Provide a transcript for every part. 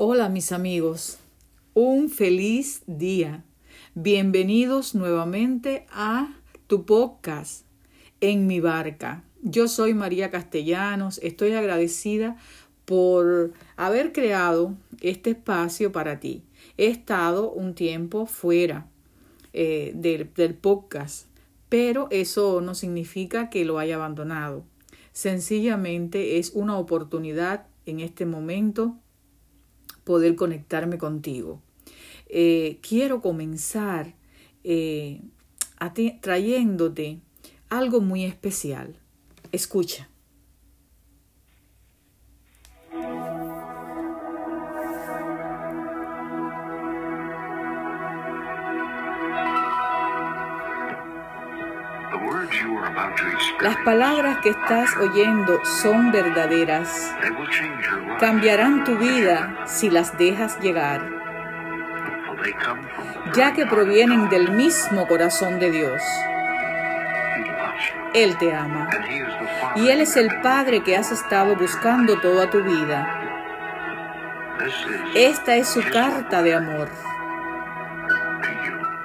Hola mis amigos, un feliz día. Bienvenidos nuevamente a tu podcast en mi barca. Yo soy María Castellanos, estoy agradecida por haber creado este espacio para ti. He estado un tiempo fuera eh, del, del podcast, pero eso no significa que lo haya abandonado. Sencillamente es una oportunidad en este momento poder conectarme contigo. Eh, quiero comenzar eh, trayéndote algo muy especial. Escucha. Las palabras que estás oyendo son verdaderas. Cambiarán tu vida si las dejas llegar, ya que provienen del mismo corazón de Dios. Él te ama y Él es el Padre que has estado buscando toda tu vida. Esta es su carta de amor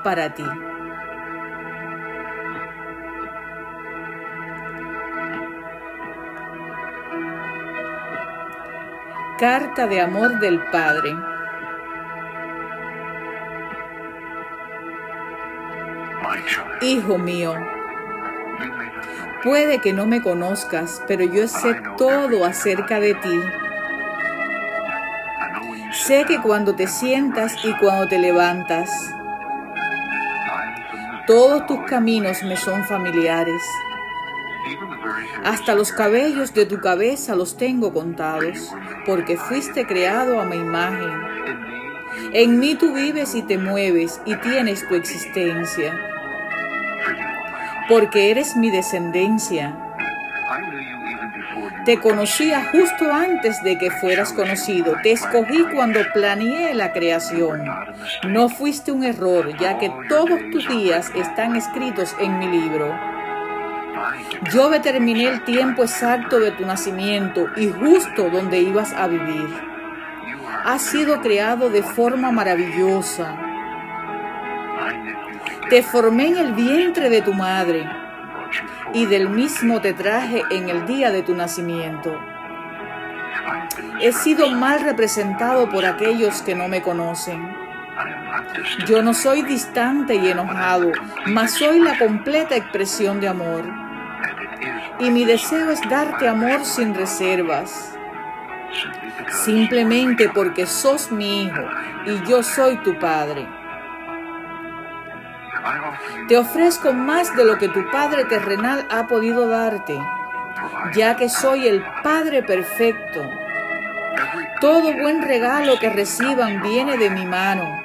para ti. Carta de amor del Padre. Hijo mío, puede que no me conozcas, pero yo sé todo acerca de ti. Sé que cuando te sientas y cuando te levantas, todos tus caminos me son familiares. Hasta los cabellos de tu cabeza los tengo contados, porque fuiste creado a mi imagen. En mí tú vives y te mueves y tienes tu existencia, porque eres mi descendencia. Te conocía justo antes de que fueras conocido. Te escogí cuando planeé la creación. No fuiste un error, ya que todos tus días están escritos en mi libro. Yo determiné el tiempo exacto de tu nacimiento y justo donde ibas a vivir. Has sido creado de forma maravillosa. Te formé en el vientre de tu madre y del mismo te traje en el día de tu nacimiento. He sido mal representado por aquellos que no me conocen. Yo no soy distante y enojado, mas soy la completa expresión de amor y mi deseo es darte amor sin reservas, simplemente porque sos mi hijo y yo soy tu padre. Te ofrezco más de lo que tu Padre terrenal ha podido darte, ya que soy el Padre perfecto. Todo buen regalo que reciban viene de mi mano,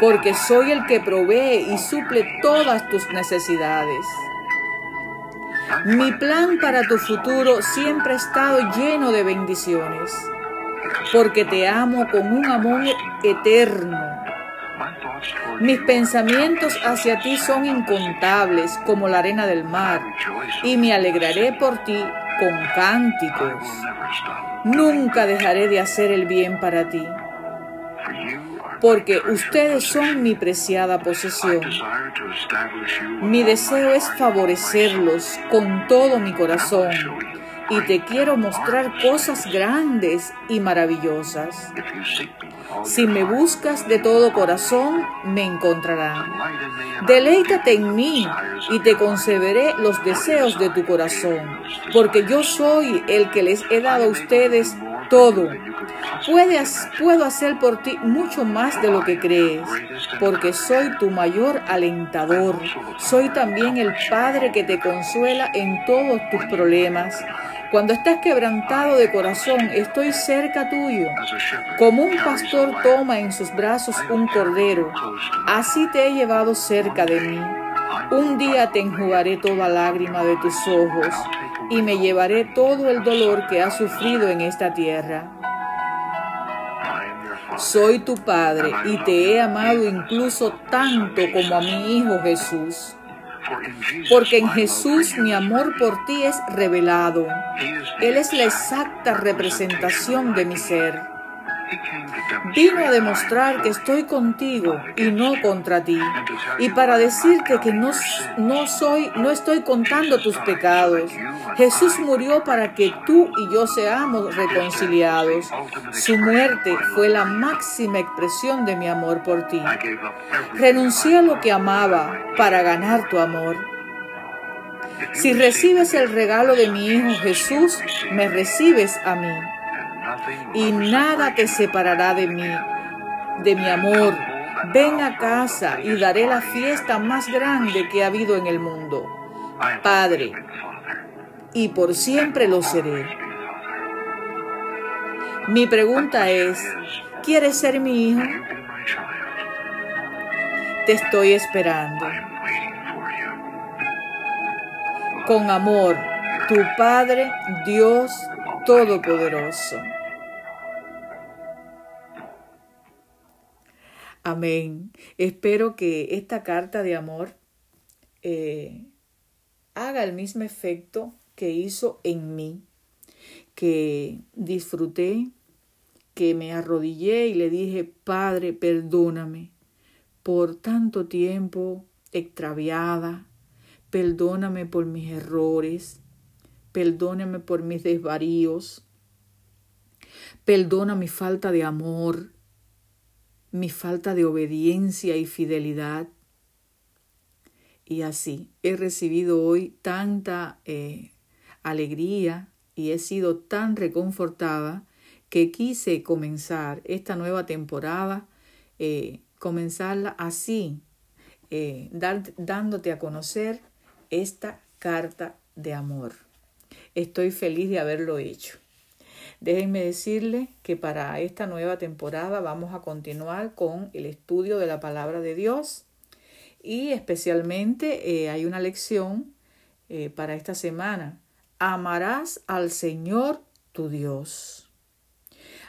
porque soy el que provee y suple todas tus necesidades. Mi plan para tu futuro siempre ha estado lleno de bendiciones, porque te amo con un amor eterno. Mis pensamientos hacia ti son incontables como la arena del mar, y me alegraré por ti con cánticos. Nunca dejaré de hacer el bien para ti porque ustedes son mi preciada posesión. Mi deseo es favorecerlos con todo mi corazón y te quiero mostrar cosas grandes y maravillosas. Si me buscas de todo corazón, me encontrarán. Deleítate en mí y te concederé los deseos de tu corazón, porque yo soy el que les he dado a ustedes todo. Puedo hacer por ti mucho más de lo que crees, porque soy tu mayor alentador. Soy también el Padre que te consuela en todos tus problemas. Cuando estás quebrantado de corazón, estoy cerca tuyo. Como un pastor toma en sus brazos un cordero, así te he llevado cerca de mí. Un día te enjugaré toda lágrima de tus ojos y me llevaré todo el dolor que has sufrido en esta tierra. Soy tu Padre y te he amado incluso tanto como a mi Hijo Jesús. Porque en Jesús mi amor por ti es revelado. Él es la exacta representación de mi ser. Vino a demostrar que estoy contigo y no contra ti, y para decirte que no, no soy, no estoy contando tus pecados. Jesús murió para que tú y yo seamos reconciliados. Su muerte fue la máxima expresión de mi amor por ti. Renuncié a lo que amaba para ganar tu amor. Si recibes el regalo de mi Hijo Jesús, me recibes a mí. Y nada te separará de mí, de mi amor. Ven a casa y daré la fiesta más grande que ha habido en el mundo. Padre, y por siempre lo seré. Mi pregunta es, ¿quieres ser mi hijo? Te estoy esperando. Con amor, tu Padre, Dios Todopoderoso. Amén. Espero que esta carta de amor eh, haga el mismo efecto que hizo en mí, que disfruté, que me arrodillé y le dije, Padre, perdóname por tanto tiempo extraviada, perdóname por mis errores, perdóname por mis desvaríos, perdona mi falta de amor, mi falta de obediencia y fidelidad. Y así he recibido hoy tanta eh, alegría y he sido tan reconfortada que quise comenzar esta nueva temporada, eh, comenzarla así, eh, dándote a conocer esta carta de amor. Estoy feliz de haberlo hecho. Déjenme decirles que para esta nueva temporada vamos a continuar con el estudio de la palabra de Dios y especialmente eh, hay una lección eh, para esta semana. Amarás al Señor tu Dios.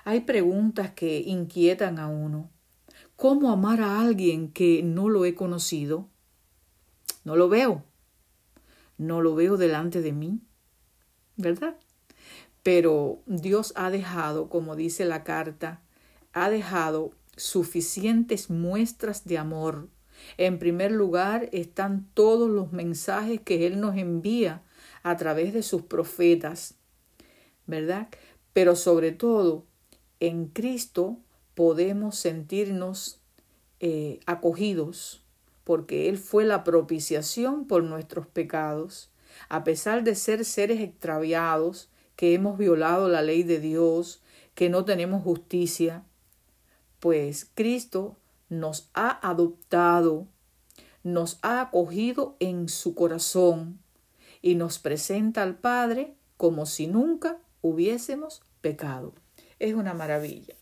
Hay preguntas que inquietan a uno. ¿Cómo amar a alguien que no lo he conocido? No lo veo. No lo veo delante de mí. ¿Verdad? Pero Dios ha dejado, como dice la carta, ha dejado suficientes muestras de amor. En primer lugar están todos los mensajes que Él nos envía a través de sus profetas, ¿verdad? Pero sobre todo, en Cristo podemos sentirnos eh, acogidos, porque Él fue la propiciación por nuestros pecados. A pesar de ser seres extraviados, que hemos violado la ley de Dios, que no tenemos justicia, pues Cristo nos ha adoptado, nos ha acogido en su corazón y nos presenta al Padre como si nunca hubiésemos pecado. Es una maravilla.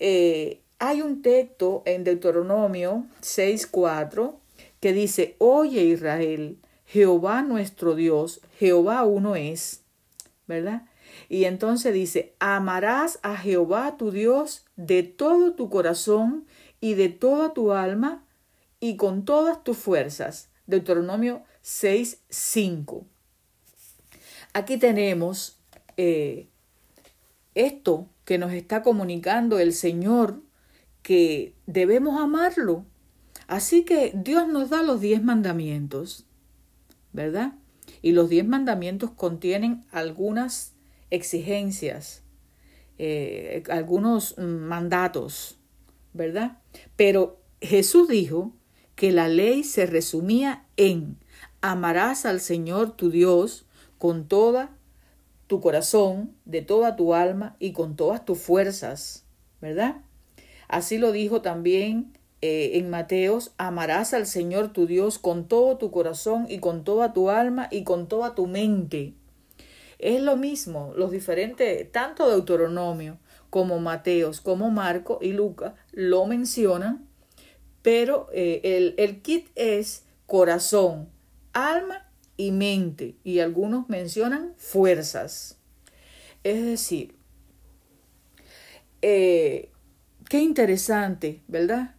Eh, hay un texto en Deuteronomio 6.4 que dice, Oye Israel, Jehová nuestro Dios, Jehová uno es. ¿verdad? Y entonces dice, amarás a Jehová tu Dios de todo tu corazón y de toda tu alma y con todas tus fuerzas. Deuteronomio 6, 5. Aquí tenemos eh, esto que nos está comunicando el Señor, que debemos amarlo. Así que Dios nos da los diez mandamientos, ¿verdad? Y los diez mandamientos contienen algunas exigencias, eh, algunos mandatos, ¿verdad? Pero Jesús dijo que la ley se resumía en amarás al Señor tu Dios con toda tu corazón, de toda tu alma y con todas tus fuerzas, ¿verdad? Así lo dijo también eh, en Mateos, amarás al Señor tu Dios con todo tu corazón y con toda tu alma y con toda tu mente. Es lo mismo, los diferentes, tanto Deuteronomio como Mateos, como Marco y Lucas lo mencionan, pero eh, el, el kit es corazón, alma y mente, y algunos mencionan fuerzas. Es decir, eh, qué interesante, ¿verdad?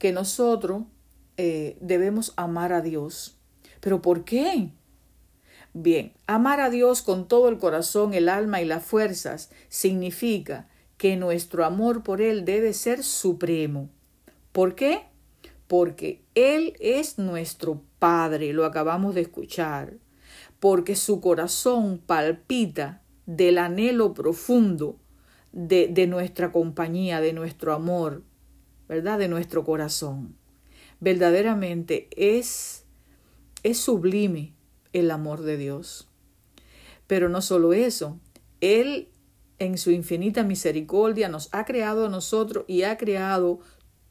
Que nosotros eh, debemos amar a Dios. ¿Pero por qué? Bien, amar a Dios con todo el corazón, el alma y las fuerzas significa que nuestro amor por Él debe ser supremo. ¿Por qué? Porque Él es nuestro Padre, lo acabamos de escuchar, porque su corazón palpita del anhelo profundo de, de nuestra compañía, de nuestro amor, ¿verdad? De nuestro corazón. Verdaderamente es, es sublime el amor de Dios. Pero no solo eso, Él en su infinita misericordia nos ha creado a nosotros y ha creado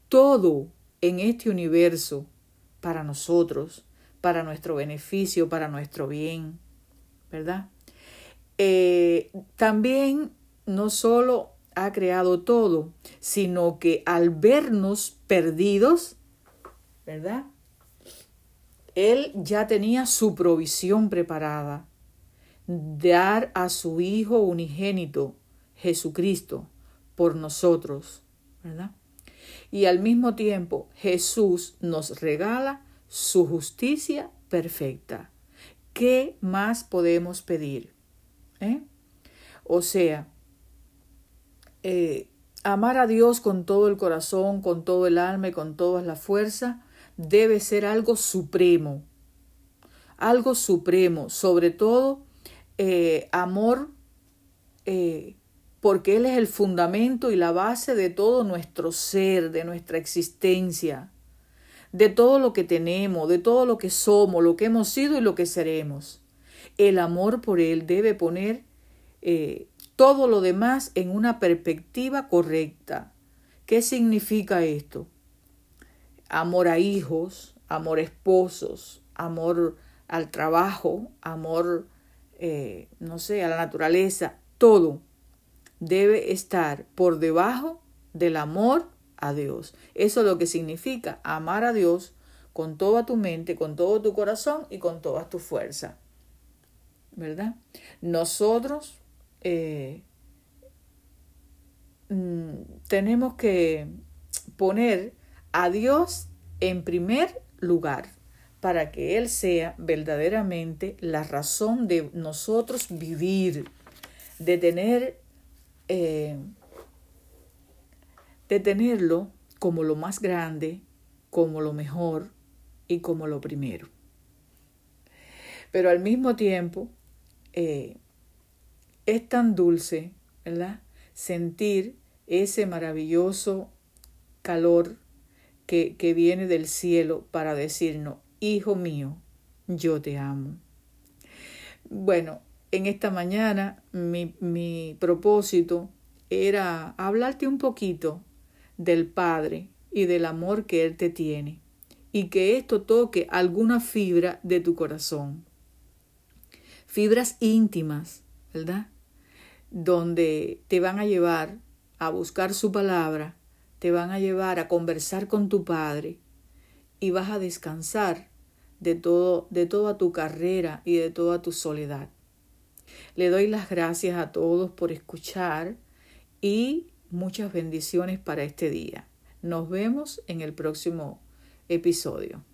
todo en este universo para nosotros, para nuestro beneficio, para nuestro bien, ¿verdad? Eh, también no solo ha creado todo, sino que al vernos perdidos, ¿verdad? Él ya tenía su provisión preparada, dar a su Hijo unigénito, Jesucristo, por nosotros, ¿verdad? Y al mismo tiempo Jesús nos regala su justicia perfecta. ¿Qué más podemos pedir? ¿Eh? O sea, eh, amar a Dios con todo el corazón, con todo el alma y con toda la fuerza debe ser algo supremo, algo supremo, sobre todo eh, amor, eh, porque Él es el fundamento y la base de todo nuestro ser, de nuestra existencia, de todo lo que tenemos, de todo lo que somos, lo que hemos sido y lo que seremos. El amor por Él debe poner todo lo demás en una perspectiva correcta. ¿Qué significa esto? Amor a hijos, amor a esposos, amor al trabajo, amor, eh, no sé, a la naturaleza, todo debe estar por debajo del amor a Dios. Eso es lo que significa amar a Dios con toda tu mente, con todo tu corazón y con toda tu fuerza. ¿Verdad? Nosotros eh, mm, tenemos que poner a Dios en primer lugar para que Él sea verdaderamente la razón de nosotros vivir, de tener, eh, de tenerlo como lo más grande, como lo mejor y como lo primero. Pero al mismo tiempo, eh, es tan dulce, ¿verdad? Sentir ese maravilloso calor que, que viene del cielo para decirnos, Hijo mío, yo te amo. Bueno, en esta mañana mi, mi propósito era hablarte un poquito del Padre y del amor que Él te tiene y que esto toque alguna fibra de tu corazón. Fibras íntimas, ¿verdad? Donde te van a llevar a buscar su palabra, te van a llevar a conversar con tu Padre y vas a descansar de todo de toda tu carrera y de toda tu soledad. Le doy las gracias a todos por escuchar y muchas bendiciones para este día. Nos vemos en el próximo episodio.